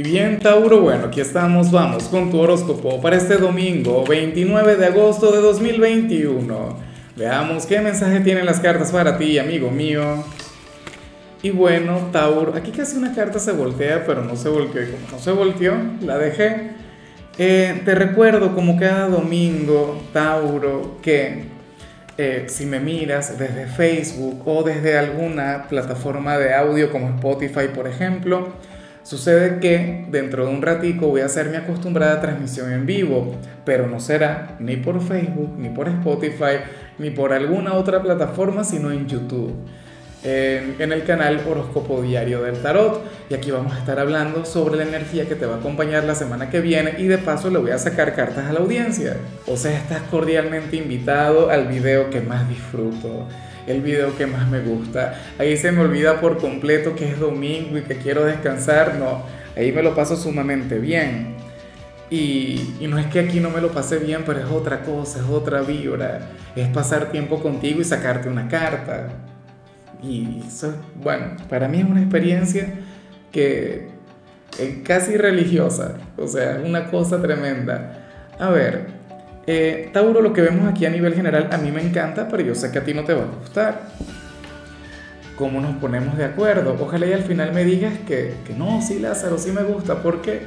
Y bien, Tauro, bueno, aquí estamos, vamos con tu horóscopo para este domingo 29 de agosto de 2021. Veamos qué mensaje tienen las cartas para ti, amigo mío. Y bueno, Tauro, aquí casi una carta se voltea, pero no se volteó. Y como no se volteó, la dejé. Eh, te recuerdo como cada domingo, Tauro, que eh, si me miras desde Facebook o desde alguna plataforma de audio como Spotify, por ejemplo, Sucede que dentro de un ratico voy a hacer mi acostumbrada transmisión en vivo, pero no será ni por Facebook, ni por Spotify, ni por alguna otra plataforma, sino en YouTube, en, en, el canal Horóscopo Diario del Tarot. Y aquí vamos a estar hablando sobre la energía que te va a acompañar la semana que viene y de paso le voy a sacar cartas a la audiencia. O sea, estás cordialmente invitado al video que más disfruto el video que más me gusta. Ahí se me olvida por completo que es domingo y que quiero descansar. No, ahí me lo paso sumamente bien. Y, y, no es que aquí no me lo pase bien, pero es otra cosa, es otra vibra. Es pasar tiempo contigo y sacarte una carta. Y eso, bueno, para mí es una experiencia que es casi religiosa. O sea, una cosa tremenda. A ver, eh, Tauro, lo que vemos aquí a nivel general a mí me encanta, pero yo sé que a ti no te va a gustar. ¿Cómo nos ponemos de acuerdo? Ojalá y al final me digas que, que no, sí, Lázaro, sí me gusta, porque,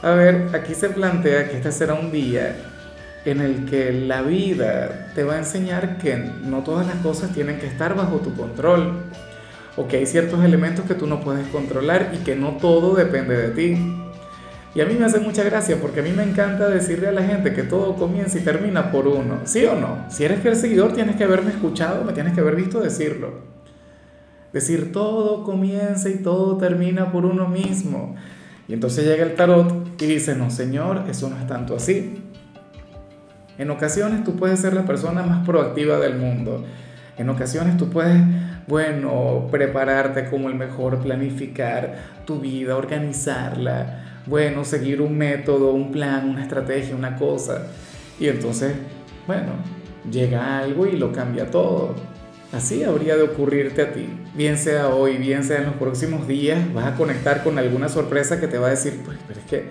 a ver, aquí se plantea que este será un día en el que la vida te va a enseñar que no todas las cosas tienen que estar bajo tu control, o que hay ciertos elementos que tú no puedes controlar y que no todo depende de ti. Y a mí me hace mucha gracia porque a mí me encanta decirle a la gente que todo comienza y termina por uno. ¿Sí o no? Si eres el seguidor tienes que haberme escuchado, me tienes que haber visto decirlo. Decir todo comienza y todo termina por uno mismo. Y entonces llega el tarot y dice, no señor, eso no es tanto así. En ocasiones tú puedes ser la persona más proactiva del mundo. En ocasiones tú puedes, bueno, prepararte como el mejor, planificar tu vida, organizarla bueno, seguir un método, un plan, una estrategia, una cosa. Y entonces, bueno, llega algo y lo cambia todo. Así habría de ocurrirte a ti. Bien sea hoy, bien sea en los próximos días, vas a conectar con alguna sorpresa que te va a decir, pues, pero es que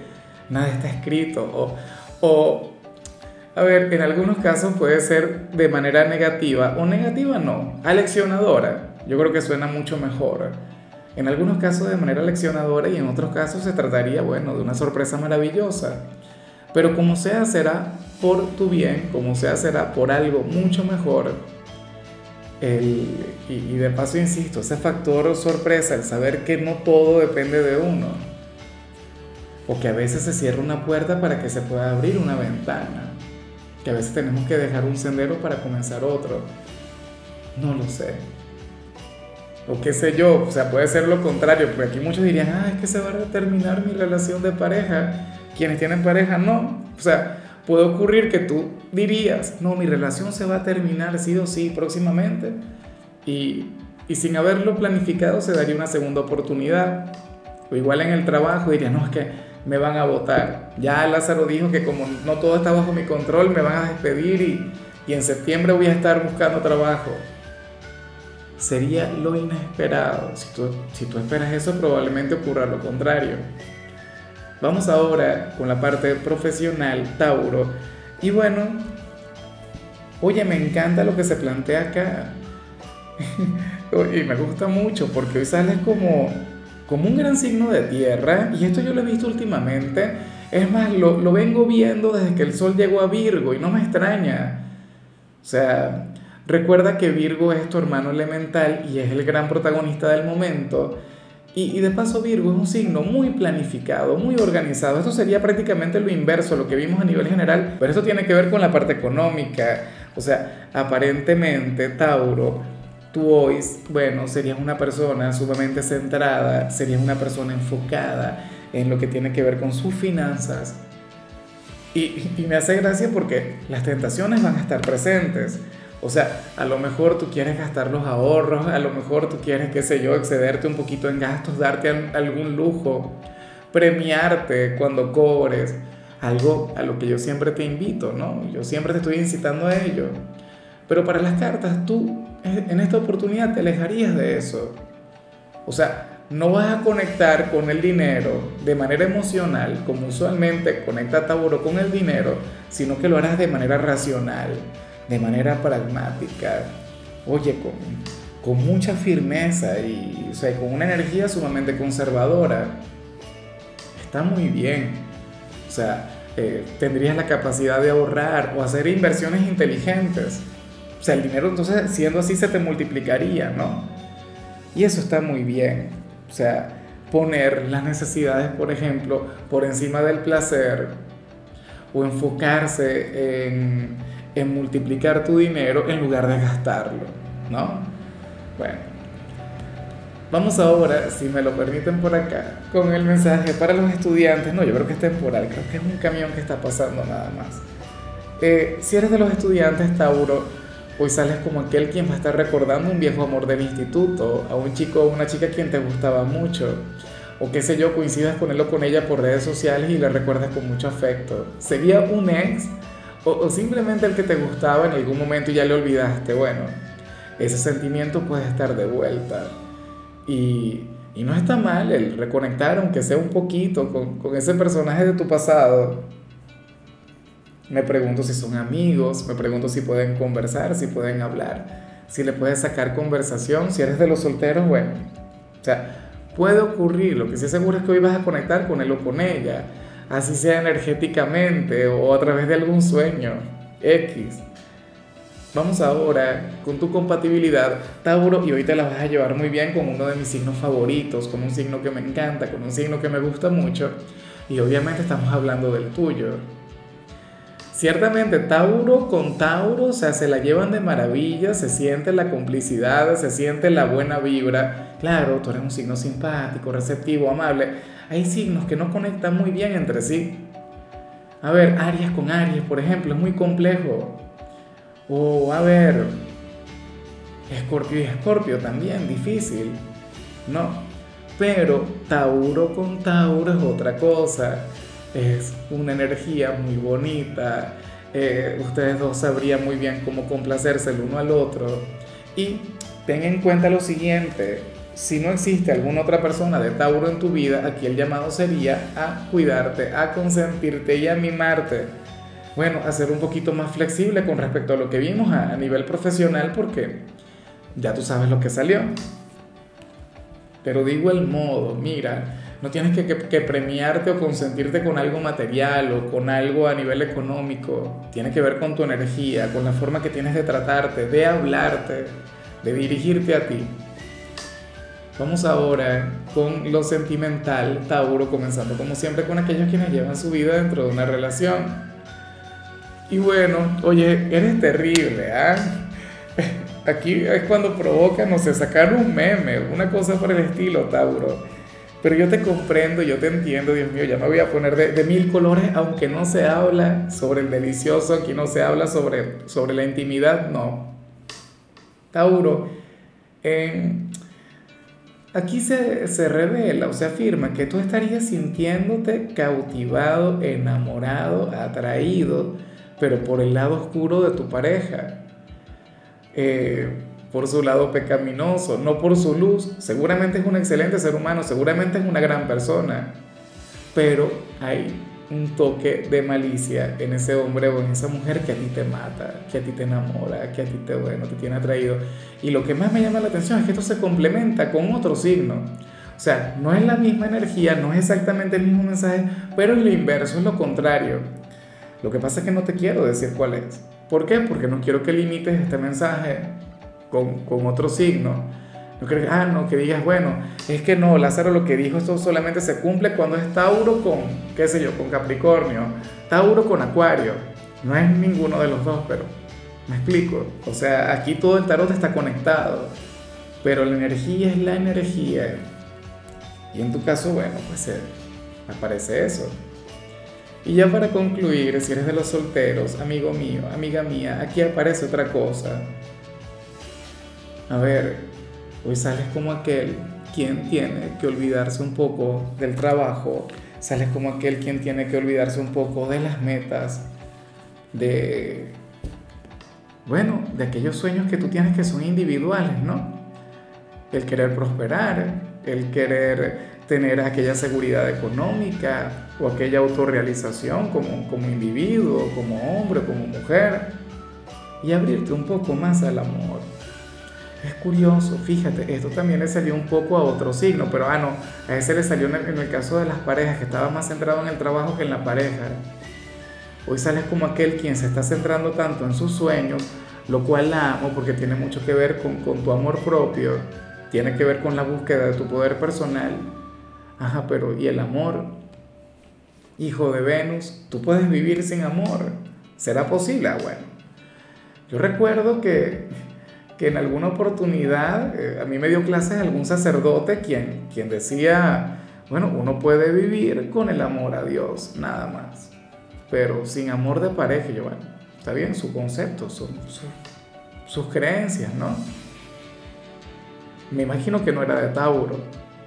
nada está escrito. O, o, a ver, en algunos casos puede ser de manera negativa o negativa no, aleccionadora. Yo creo que suena mucho mejor en algunos casos de manera leccionadora y en otros casos se trataría, bueno, de una sorpresa maravillosa. Pero como sea, será por tu bien, como sea, será por algo mucho mejor. y, y de paso, insisto, ese factor sorpresa, el saber que no todo depende de uno. O que a veces se cierra una puerta para que se pueda abrir una ventana. Que a veces tenemos que dejar un sendero para comenzar otro. No lo sé o qué sé yo, o sea, puede ser lo contrario, porque aquí muchos dirían, ah, es que se va a terminar mi relación de pareja. Quienes tienen pareja, no. O sea, puede ocurrir que tú dirías, no, mi relación se va a terminar sí o sí próximamente. Y, y sin haberlo planificado se daría una segunda oportunidad. O igual en el trabajo dirías, no, es que me van a votar. Ya Lázaro dijo que como no todo está bajo mi control, me van a despedir y, y en septiembre voy a estar buscando trabajo sería lo inesperado. Si tú, esperas eso, probablemente ocurra lo contrario. Vamos ahora con la parte profesional, Tauro. Y bueno, oye, me encanta lo que se plantea acá. y me gusta mucho porque hoy sales como, como un gran signo de tierra. Y esto yo lo he visto últimamente. Es más, lo, lo vengo viendo desde que el sol llegó a Virgo y no me extraña. O sea, Recuerda que Virgo es tu hermano elemental y es el gran protagonista del momento. Y, de paso Virgo es un signo muy planificado, muy organizado. Esto sería prácticamente lo inverso a lo que vimos a nivel general, pero esto tiene que ver con la parte económica. O sea, aparentemente Tauro, tú hoy, bueno, serías una persona sumamente centrada, serías una persona enfocada en lo que tiene que ver con sus finanzas. Y me hace gracia porque las tentaciones van a estar presentes. O sea, a lo mejor tú quieres gastar los ahorros, a lo mejor tú quieres, qué sé yo, excederte un poquito en gastos, darte algún lujo, premiarte cuando cobres, algo a lo que yo siempre te invito, ¿no? Yo siempre te estoy incitando a ello. Pero para las cartas, tú en esta oportunidad te alejarías de eso. O sea, no vas a conectar con el dinero de manera emocional, como usualmente conecta Tauro con el dinero, sino que lo harás de manera racional, de manera pragmática, oye, con, con mucha firmeza y o sea, con una energía sumamente conservadora. Está muy bien. O sea, eh, tendrías la capacidad de ahorrar o hacer inversiones inteligentes. O sea, el dinero entonces siendo así se te multiplicaría, ¿no? Y eso está muy bien. O sea, poner las necesidades, por ejemplo, por encima del placer o enfocarse en, en multiplicar tu dinero en lugar de gastarlo, ¿no? Bueno, vamos ahora, si me lo permiten por acá, con el mensaje para los estudiantes. No, yo creo que es temporal, creo que es un camión que está pasando nada más. Eh, si eres de los estudiantes, Tauro, Hoy sales como aquel quien va a estar recordando un viejo amor del instituto, a un chico o una chica quien te gustaba mucho, o qué sé yo, coincidas con él o con ella por redes sociales y le recuerdas con mucho afecto. Sería un ex o, simplemente el que te gustaba en algún momento y ya le olvidaste. Bueno, ese sentimiento puede estar de vuelta. Y, y no está mal el reconectar, aunque sea un poquito, con, con ese personaje de tu pasado me pregunto si son amigos, me pregunto si pueden conversar, si pueden hablar, si le puedes sacar conversación, si eres de los solteros, bueno, o sea, puede ocurrir, lo que sí seguro es que hoy vas a conectar con él o con ella, así sea energéticamente o a través de algún sueño, X. Vamos ahora con tu compatibilidad, Tauro, y hoy te la vas a llevar muy bien con uno de mis signos favoritos, con un signo que me encanta, con un signo que me gusta mucho, y obviamente estamos hablando del tuyo. Ciertamente Tauro con Tauro, o sea, se la llevan de maravilla, se siente la complicidad, se siente la buena vibra. Claro, tú eres un signo simpático, receptivo, amable. Hay signos que no conectan muy bien entre sí. A ver, Aries con Aries, por ejemplo, es muy complejo. O a ver, Escorpio y Escorpio también, difícil. No, pero Tauro con Tauro es otra cosa es una energía muy bonita, eh, ustedes dos sabrían muy bien cómo complacerse el uno al otro. Y ten en cuenta lo siguiente, si no existe alguna otra persona de Tauro en tu vida, aquí el llamado sería a cuidarte, a consentirte y a mimarte. Bueno, a ser un poquito más flexible con respecto a lo que vimos a, nivel profesional porque ya tú sabes lo que salió. Pero digo el modo, mira, no tienes que, premiarte o consentirte con algo material o con algo a nivel económico. Tiene que ver con tu energía, con la forma que tienes de tratarte, de hablarte, de dirigirte a ti. Vamos ahora con lo sentimental, Tauro, comenzando como siempre con aquellos quienes llevan su vida dentro de una relación. Y bueno, oye, eres terrible, ¿ah? Aquí es cuando provoca, no sé, sacar un meme, una cosa por el estilo, Tauro pero yo te comprendo, yo te entiendo, Dios mío, ya me voy a poner de, mil colores, aunque no se habla sobre el delicioso, aquí no se habla sobre, sobre la intimidad, no. Tauro, aquí se, se revela o se afirma que tú estarías sintiéndote cautivado, enamorado, atraído, pero por el lado oscuro de tu pareja. Eh, por su lado pecaminoso, no por su luz. Seguramente es un excelente ser humano, seguramente es una gran persona, pero hay un toque de malicia en ese hombre o en esa mujer que a ti te mata, que a ti te enamora, que a ti te, bueno, te tiene atraído. Y lo que más me llama la atención es que esto se complementa con otro signo. O sea, no es la misma energía, no es exactamente el mismo mensaje, pero es lo inverso, es lo contrario. Lo que pasa es que no te quiero decir cuál es. ¿Por qué? Porque no quiero que limites este mensaje con, con otro signo. No que, ah, no, que digas, bueno, es que no, Lázaro lo que dijo, esto solamente se cumple cuando es Tauro con, qué sé yo, con Capricornio, Tauro con Acuario. No es ninguno de los dos, pero me explico. O sea, aquí todo el tarot está conectado, pero la energía es la energía. Y en tu caso, bueno, pues eh, aparece eso. Y ya para concluir, si eres de los solteros, amigo mío, amiga mía, aquí aparece otra cosa a ver, hoy sales como aquel quien tiene que olvidarse un poco del trabajo, sales como aquel quien tiene que olvidarse un poco de las metas, de, bueno, de aquellos sueños que tú tienes que son individuales, ¿no? El querer prosperar, el querer tener aquella seguridad económica o aquella autorrealización como, como individuo, como hombre, como mujer, y abrirte un poco más al amor. Es curioso, fíjate, esto también le salió un poco a otro signo, pero ah, no, a ese le salió en el, caso de las parejas, que estaba más centrado en el trabajo que en la pareja. Hoy sales como aquel quien se está centrando tanto en sus sueños, lo cual la amo porque tiene mucho que ver con, con tu amor propio, tiene que ver con la búsqueda de tu poder personal. Ajá, pero ¿y el amor? Hijo de Venus, tú puedes vivir sin amor. ¿Será posible? Ah, bueno. Yo recuerdo que, que en alguna oportunidad eh, a mí me dio clases algún sacerdote quien, quien decía, bueno, uno puede vivir con el amor a Dios, nada más pero sin amor de pareja, yo, bueno, está bien, su concepto, su, sus creencias, ¿no? Me imagino que no era de Tauro,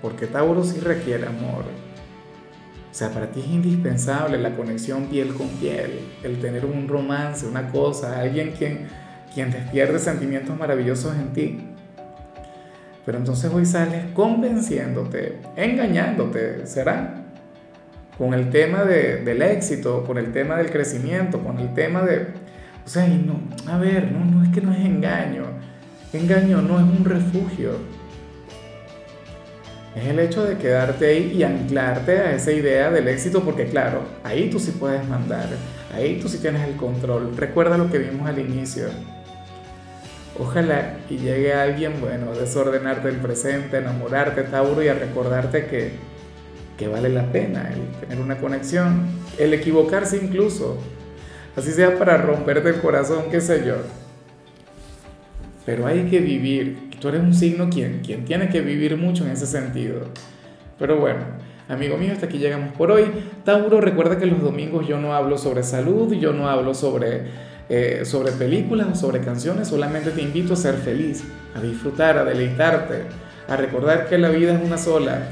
porque Tauro sí requiere amor. O sea, para ti es indispensable la conexión piel con piel, el tener un romance, una cosa, alguien quien, quien despierte sentimientos maravillosos en ti. Pero entonces hoy sales convenciéndote, engañándote, ¿será? con el tema de, del éxito, con el tema del crecimiento, con el tema de... O sea, no, a ver, no, no es que no es engaño. Engaño no es un refugio. Es el hecho de quedarte ahí y anclarte a esa idea del éxito, porque claro, ahí tú sí puedes mandar, ahí tú sí tienes el control. Recuerda lo que vimos al inicio. Ojalá y llegue alguien, bueno, a desordenarte el presente, enamorarte, Tauro, y a recordarte que, que vale la pena el tener una conexión, el equivocarse incluso, así sea para romperte el corazón, qué sé yo. Pero hay que vivir, tú eres un signo quien, quien tiene que vivir mucho en ese sentido. Pero bueno, amigo mío, hasta aquí llegamos por hoy. Tauro, recuerda que los domingos yo no hablo sobre salud, yo no hablo sobre, eh, sobre películas o sobre canciones, solamente te invito a ser feliz, a disfrutar, a deleitarte, a recordar que la vida es una sola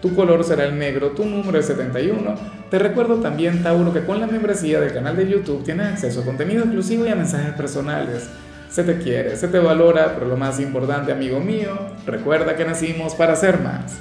tu color será el negro, tu número es 71. Te recuerdo también, Tauro, que con la membresía del canal de YouTube tienes acceso a contenido exclusivo y a mensajes personales. Se te quiere, se te valora, pero lo más importante, amigo mío, recuerda que nacimos para ser más.